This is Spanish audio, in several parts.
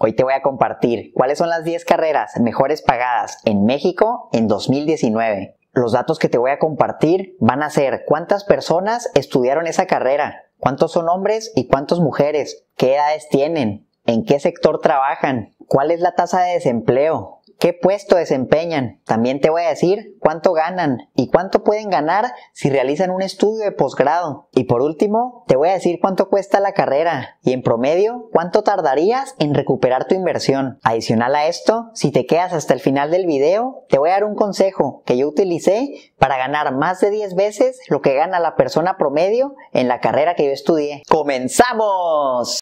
Hoy te voy a compartir cuáles son las 10 carreras mejores pagadas en México en 2019. Los datos que te voy a compartir van a ser cuántas personas estudiaron esa carrera, cuántos son hombres y cuántas mujeres, qué edades tienen, en qué sector trabajan, cuál es la tasa de desempleo, qué puesto desempeñan. También te voy a decir cuánto ganan y cuánto pueden ganar si realizan un estudio de posgrado. Y por último, te voy a decir cuánto cuesta la carrera y en promedio cuánto tardarías en recuperar tu inversión. Adicional a esto, si te quedas hasta el final del video, te voy a dar un consejo que yo utilicé para ganar más de 10 veces lo que gana la persona promedio en la carrera que yo estudié. ¡Comenzamos!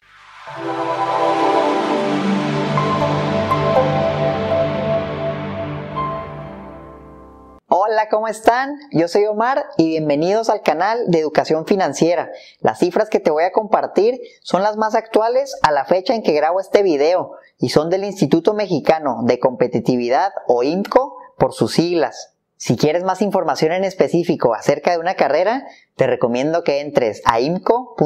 Hola, ¿cómo están? Yo soy Omar y bienvenidos al canal de Educación Financiera. Las cifras que te voy a compartir son las más actuales a la fecha en que grabo este video y son del Instituto Mexicano de Competitividad o IMCO por sus siglas. Si quieres más información en específico acerca de una carrera, te recomiendo que entres a imco.org.mx.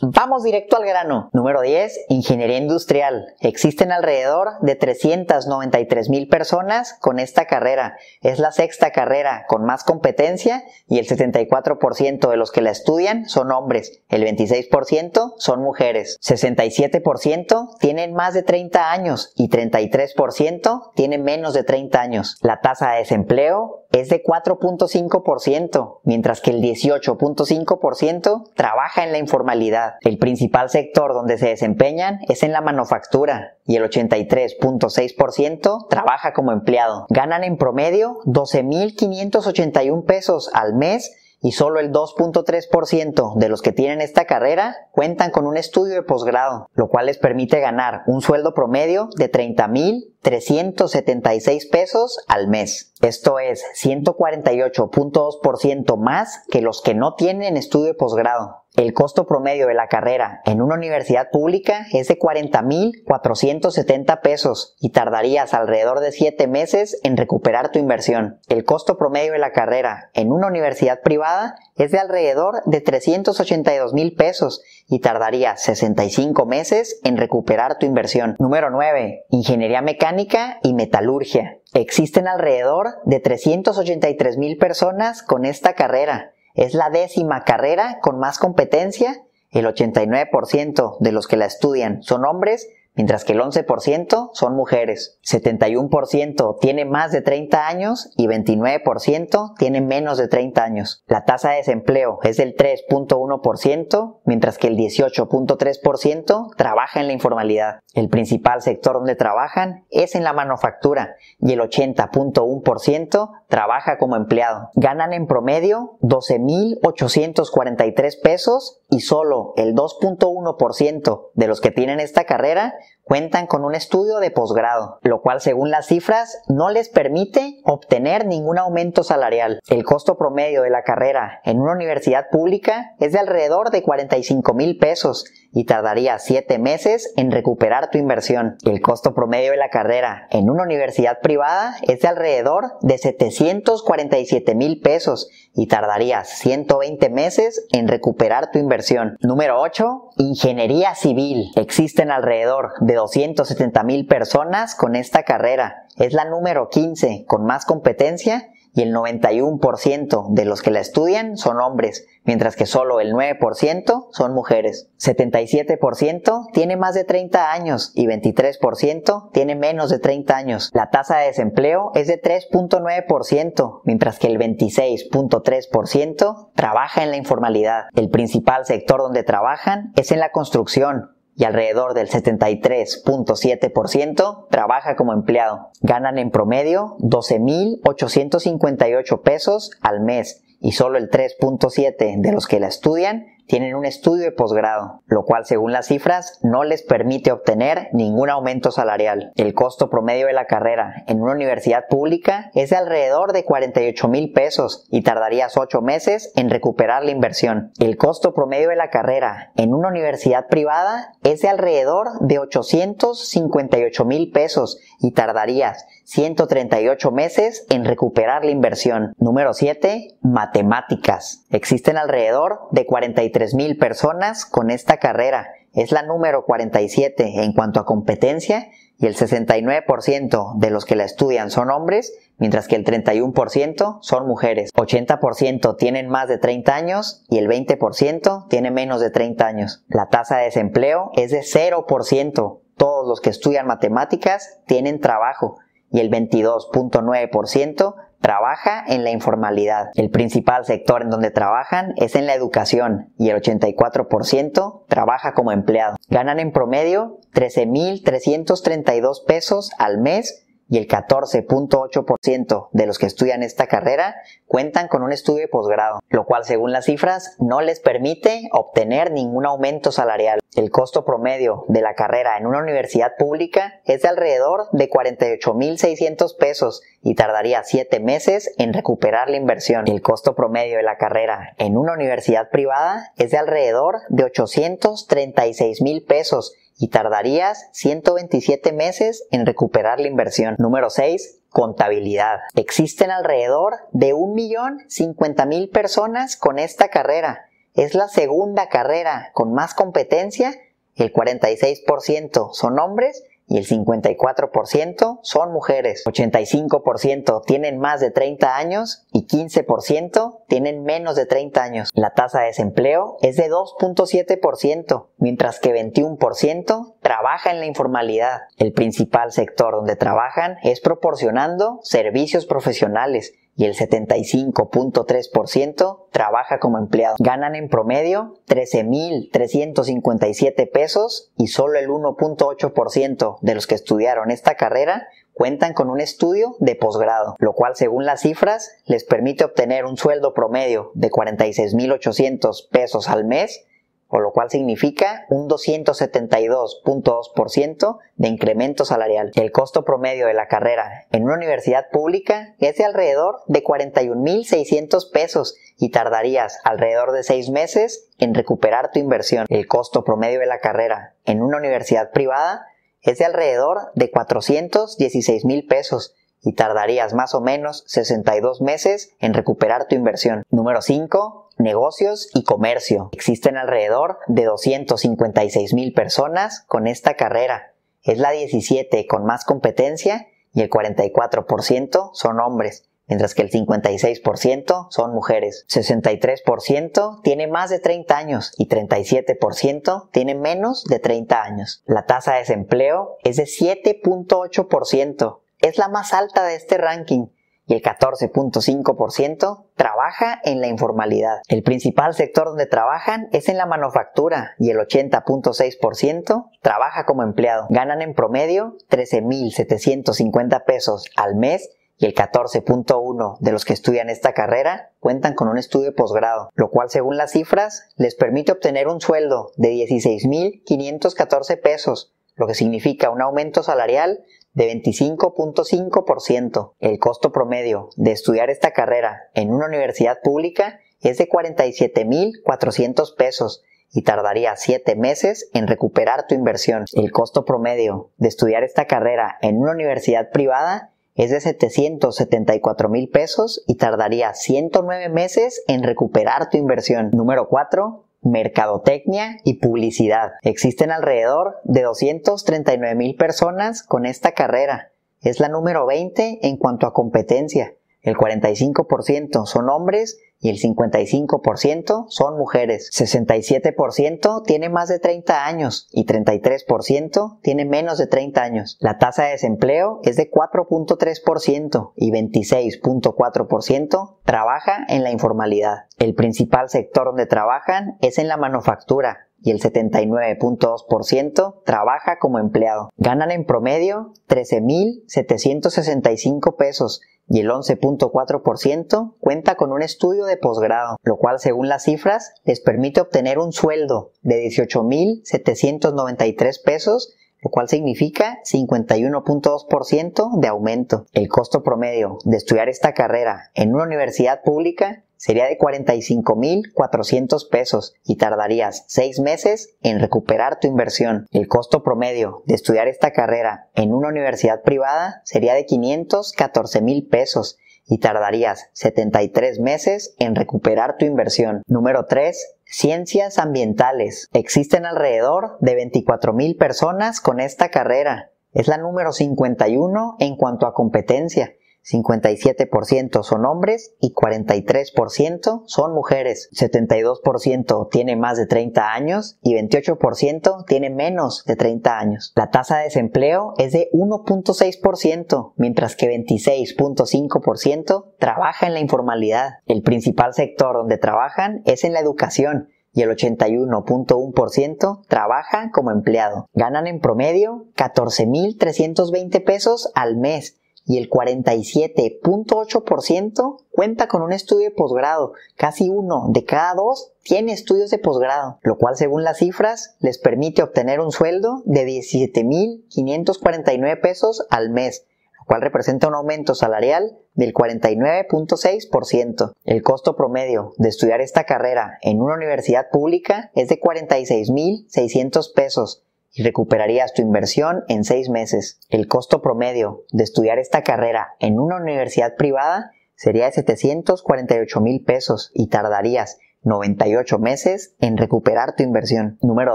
Vamos directo al grano. Número 10. Ingeniería industrial. Existen alrededor de 393 mil personas con esta carrera. Es la sexta carrera con más competencia y el 74% de los que la estudian son hombres. El 26% son mujeres. 67% tienen más de 30 años y 33% tienen menos de 30 años. La tasa de desempleo es de 4.5%, mientras que el 18.5% trabaja en la informalidad. El principal sector donde se desempeñan es en la manufactura y el 83.6% trabaja como empleado. Ganan en promedio 12.581 pesos al mes y solo el 2.3% de los que tienen esta carrera cuentan con un estudio de posgrado, lo cual les permite ganar un sueldo promedio de 30.376 pesos al mes. Esto es 148.2% más que los que no tienen estudio de posgrado. El costo promedio de la carrera en una universidad pública es de 40.470 pesos y tardarías alrededor de 7 meses en recuperar tu inversión. El costo promedio de la carrera en una universidad privada es de alrededor de 382 mil pesos y tardaría 65 meses en recuperar tu inversión. Número 9. Ingeniería mecánica y metalurgia. Existen alrededor de 383 mil personas con esta carrera es la décima carrera con más competencia. El 89% de los que la estudian son hombres mientras que el 11% son mujeres. 71% tiene más de 30 años y 29% tiene menos de 30 años. La tasa de desempleo es del 3.1%, mientras que el 18.3% trabaja en la informalidad. El principal sector donde trabajan es en la manufactura y el 80.1% trabaja como empleado. Ganan en promedio 12.843 pesos y solo el 2.1% de los que tienen esta carrera cuentan con un estudio de posgrado, lo cual según las cifras no les permite obtener ningún aumento salarial. El costo promedio de la carrera en una universidad pública es de alrededor de 45 mil pesos y tardaría 7 meses en recuperar tu inversión. El costo promedio de la carrera en una universidad privada es de alrededor de 747 mil pesos y tardarías 120 meses en recuperar tu inversión. Número 8. Ingeniería civil. Existen alrededor de 270 mil personas con esta carrera. Es la número 15 con más competencia y el 91% de los que la estudian son hombres, mientras que solo el 9% son mujeres. 77% tiene más de 30 años y 23% tiene menos de 30 años. La tasa de desempleo es de 3.9%, mientras que el 26.3% trabaja en la informalidad. El principal sector donde trabajan es en la construcción, y alrededor del 73.7% trabaja como empleado. Ganan en promedio 12.858 pesos al mes y solo el 3.7 de los que la estudian tienen un estudio de posgrado, lo cual según las cifras no les permite obtener ningún aumento salarial. El costo promedio de la carrera en una universidad pública es de alrededor de 48 mil pesos y tardarías 8 meses en recuperar la inversión. El costo promedio de la carrera en una universidad privada es de alrededor de 858 mil pesos y tardarías 138 meses en recuperar la inversión. Número 7. Matemáticas. Existen alrededor de 43 mil personas con esta carrera es la número 47 en cuanto a competencia y el 69% de los que la estudian son hombres, mientras que el 31% son mujeres. 80% tienen más de 30 años y el 20% tiene menos de 30 años. La tasa de desempleo es de 0%. Todos los que estudian matemáticas tienen trabajo y el 22.9% trabaja en la informalidad. El principal sector en donde trabajan es en la educación y el 84% trabaja como empleado. Ganan en promedio 13.332 pesos al mes y el 14.8% de los que estudian esta carrera cuentan con un estudio de posgrado, lo cual según las cifras no les permite obtener ningún aumento salarial. El costo promedio de la carrera en una universidad pública es de alrededor de 48.600 pesos y tardaría 7 meses en recuperar la inversión. El costo promedio de la carrera en una universidad privada es de alrededor de 836 pesos y tardarías 127 meses en recuperar la inversión. Número 6. Contabilidad. Existen alrededor de 1.050.000 personas con esta carrera. Es la segunda carrera con más competencia. El 46% son hombres y el 54% son mujeres. 85% tienen más de 30 años y 15% tienen menos de 30 años. La tasa de desempleo es de 2.7%, mientras que 21% trabaja en la informalidad. El principal sector donde trabajan es proporcionando servicios profesionales y el 75.3% trabaja como empleado. Ganan en promedio 13.357 pesos y solo el 1.8% de los que estudiaron esta carrera cuentan con un estudio de posgrado, lo cual según las cifras les permite obtener un sueldo promedio de 46.800 pesos al mes o lo cual significa un 272.2% de incremento salarial. El costo promedio de la carrera en una universidad pública es de alrededor de 41.600 pesos y tardarías alrededor de 6 meses en recuperar tu inversión. El costo promedio de la carrera en una universidad privada es de alrededor de 416 mil pesos y tardarías más o menos 62 meses en recuperar tu inversión. Número 5 negocios y comercio. Existen alrededor de 256 mil personas con esta carrera. Es la 17 con más competencia y el 44% son hombres, mientras que el 56% son mujeres. 63% tiene más de 30 años y 37% tiene menos de 30 años. La tasa de desempleo es de 7.8%. Es la más alta de este ranking y el 14.5% trabaja en la informalidad. El principal sector donde trabajan es en la manufactura y el 80.6% trabaja como empleado. Ganan en promedio 13.750 pesos al mes y el 14.1 de los que estudian esta carrera cuentan con un estudio de posgrado, lo cual según las cifras les permite obtener un sueldo de 16.514 pesos, lo que significa un aumento salarial de 25.5%. El costo promedio de estudiar esta carrera en una universidad pública es de 47.400 pesos y tardaría 7 meses en recuperar tu inversión. El costo promedio de estudiar esta carrera en una universidad privada es de 774 mil pesos y tardaría 109 meses en recuperar tu inversión. Número 4 mercadotecnia y publicidad. Existen alrededor de 239 mil personas con esta carrera. Es la número 20 en cuanto a competencia. El 45% son hombres y el 55% son mujeres. 67% tiene más de 30 años y 33% tiene menos de 30 años. La tasa de desempleo es de 4.3% y 26.4% trabaja en la informalidad. El principal sector donde trabajan es en la manufactura, y el 79.2% trabaja como empleado. Ganan en promedio 13.765 pesos y el 11.4% cuenta con un estudio de posgrado, lo cual según las cifras les permite obtener un sueldo de 18.793 pesos lo cual significa 51.2% de aumento. El costo promedio de estudiar esta carrera en una universidad pública sería de 45.400 pesos y tardarías 6 meses en recuperar tu inversión. El costo promedio de estudiar esta carrera en una universidad privada sería de 514.000 pesos y tardarías 73 meses en recuperar tu inversión. Número 3. Ciencias ambientales. Existen alrededor de 24.000 personas con esta carrera. Es la número 51 en cuanto a competencia. 57% son hombres y 43% son mujeres. 72% tiene más de 30 años y 28% tiene menos de 30 años. La tasa de desempleo es de 1.6%, mientras que 26.5% trabaja en la informalidad. El principal sector donde trabajan es en la educación y el 81.1% trabaja como empleado. Ganan en promedio 14.320 pesos al mes y el 47.8% cuenta con un estudio de posgrado. Casi uno de cada dos tiene estudios de posgrado, lo cual según las cifras les permite obtener un sueldo de 17.549 pesos al mes, lo cual representa un aumento salarial del 49.6%. El costo promedio de estudiar esta carrera en una universidad pública es de 46.600 pesos y recuperarías tu inversión en seis meses. El costo promedio de estudiar esta carrera en una universidad privada sería de 748 mil pesos y tardarías 98 meses en recuperar tu inversión. Número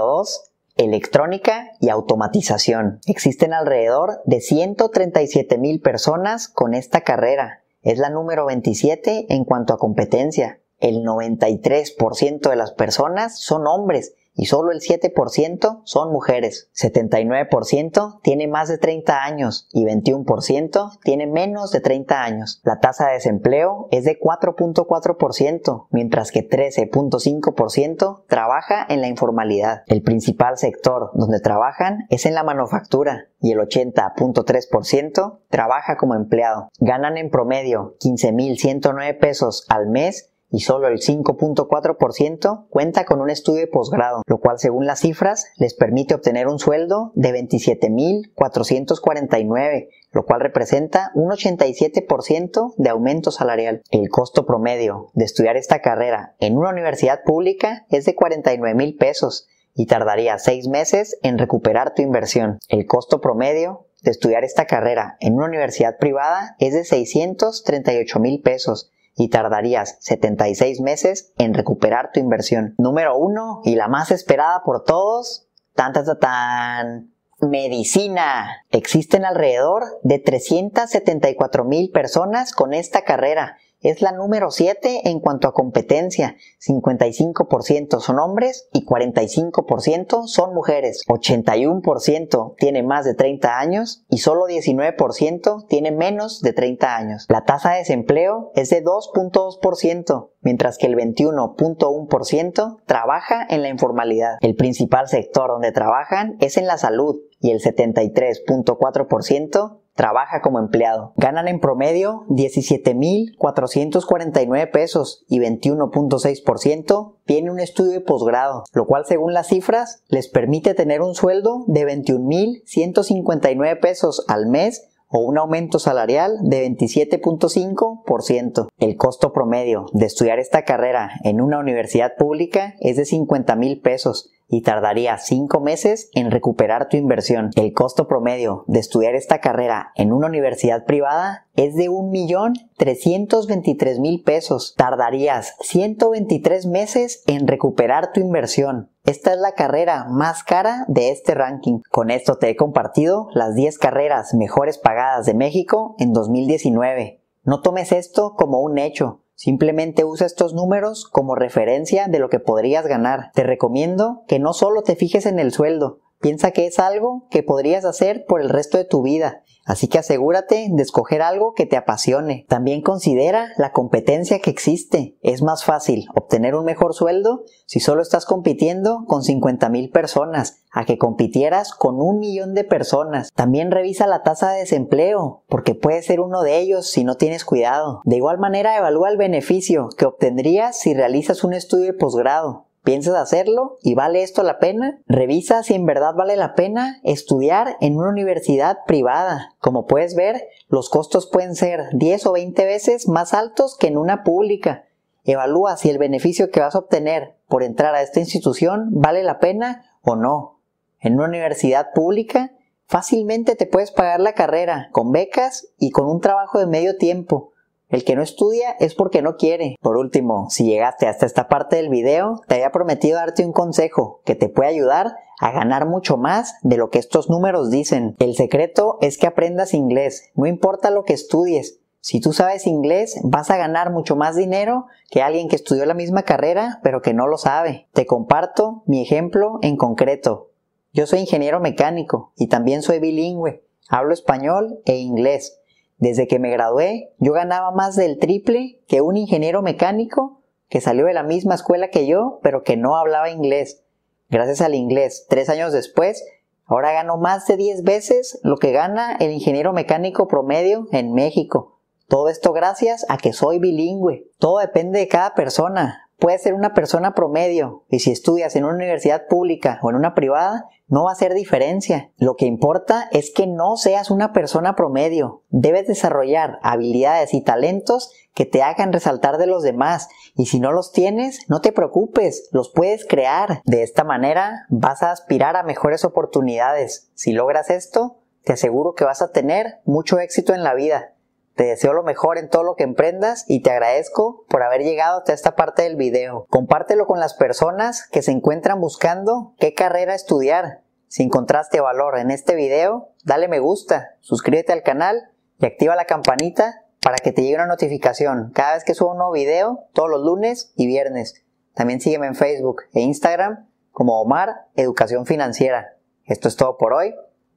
2. Electrónica y automatización. Existen alrededor de 137 mil personas con esta carrera. Es la número 27 en cuanto a competencia. El 93% de las personas son hombres y solo el 7% son mujeres. 79% tiene más de 30 años y 21% tiene menos de 30 años. La tasa de desempleo es de 4.4%, mientras que 13.5% trabaja en la informalidad. El principal sector donde trabajan es en la manufactura y el 80.3% trabaja como empleado. Ganan en promedio 15.109 pesos al mes y solo el 5.4% cuenta con un estudio de posgrado, lo cual según las cifras les permite obtener un sueldo de 27.449, lo cual representa un 87% de aumento salarial. El costo promedio de estudiar esta carrera en una universidad pública es de 49 mil pesos y tardaría 6 meses en recuperar tu inversión. El costo promedio de estudiar esta carrera en una universidad privada es de 638 mil pesos y tardarías 76 meses en recuperar tu inversión. Número uno y la más esperada por todos, tan tan tan, medicina. Existen alrededor de 374 mil personas con esta carrera es la número 7 en cuanto a competencia. 55% son hombres y 45% son mujeres. 81% tiene más de 30 años y solo 19% tiene menos de 30 años. La tasa de desempleo es de 2.2%, mientras que el 21.1% trabaja en la informalidad. El principal sector donde trabajan es en la salud y el 73.4% trabaja como empleado. Ganan en promedio 17.449 pesos y 21.6% tiene un estudio de posgrado, lo cual según las cifras les permite tener un sueldo de 21.159 pesos al mes o un aumento salarial de 27.5%. El costo promedio de estudiar esta carrera en una universidad pública es de 50 mil pesos y tardaría 5 meses en recuperar tu inversión. El costo promedio de estudiar esta carrera en una universidad privada es de 1.323.000 pesos. Tardarías 123 meses en recuperar tu inversión. Esta es la carrera más cara de este ranking. Con esto te he compartido las 10 carreras mejores pagadas de México en 2019. No tomes esto como un hecho, Simplemente usa estos números como referencia de lo que podrías ganar. Te recomiendo que no solo te fijes en el sueldo, piensa que es algo que podrías hacer por el resto de tu vida Así que asegúrate de escoger algo que te apasione. También considera la competencia que existe. Es más fácil obtener un mejor sueldo si solo estás compitiendo con 50 mil personas a que compitieras con un millón de personas. También revisa la tasa de desempleo, porque puede ser uno de ellos si no tienes cuidado. De igual manera evalúa el beneficio que obtendrías si realizas un estudio de posgrado. ¿Piensas hacerlo? ¿Y vale esto la pena? Revisa si en verdad vale la pena estudiar en una universidad privada. Como puedes ver, los costos pueden ser 10 o 20 veces más altos que en una pública. Evalúa si el beneficio que vas a obtener por entrar a esta institución vale la pena o no. En una universidad pública, fácilmente te puedes pagar la carrera con becas y con un trabajo de medio tiempo El que no estudia es porque no quiere. Por último, si llegaste hasta esta parte del video, te había prometido darte un consejo que te puede ayudar a ganar mucho más de lo que estos números dicen. El secreto es que aprendas inglés, no importa lo que estudies. Si tú sabes inglés, vas a ganar mucho más dinero que alguien que estudió la misma carrera pero que no lo sabe. Te comparto mi ejemplo en concreto. Yo soy ingeniero mecánico y también soy bilingüe. Hablo español e inglés. Desde que me gradué, yo ganaba más del triple que un ingeniero mecánico que salió de la misma escuela que yo, pero que no hablaba inglés. Gracias al inglés, tres años después, ahora gano más de 10 veces lo que gana el ingeniero mecánico promedio en México. Todo esto gracias a que soy bilingüe. Todo depende de cada persona. Puedes ser una persona promedio y si estudias en una universidad pública o en una privada, no va a hacer diferencia. Lo que importa es que no seas una persona promedio. Debes desarrollar habilidades y talentos que te hagan resaltar de los demás y si no los tienes, no te preocupes, los puedes crear. De esta manera vas a aspirar a mejores oportunidades. Si logras esto, te aseguro que vas a tener mucho éxito en la vida. Te deseo lo mejor en todo lo que emprendas y te agradezco por haber llegado hasta esta parte del video. Compártelo con las personas que se encuentran buscando qué carrera estudiar. Si encontraste valor en este video, dale me gusta, suscríbete al canal y activa la campanita para que te llegue una notificación cada vez que subo un nuevo video todos los lunes y viernes. También sígueme en Facebook e Instagram como Omar Educación Financiera. Esto es todo por hoy.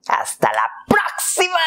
¡Hasta la próxima!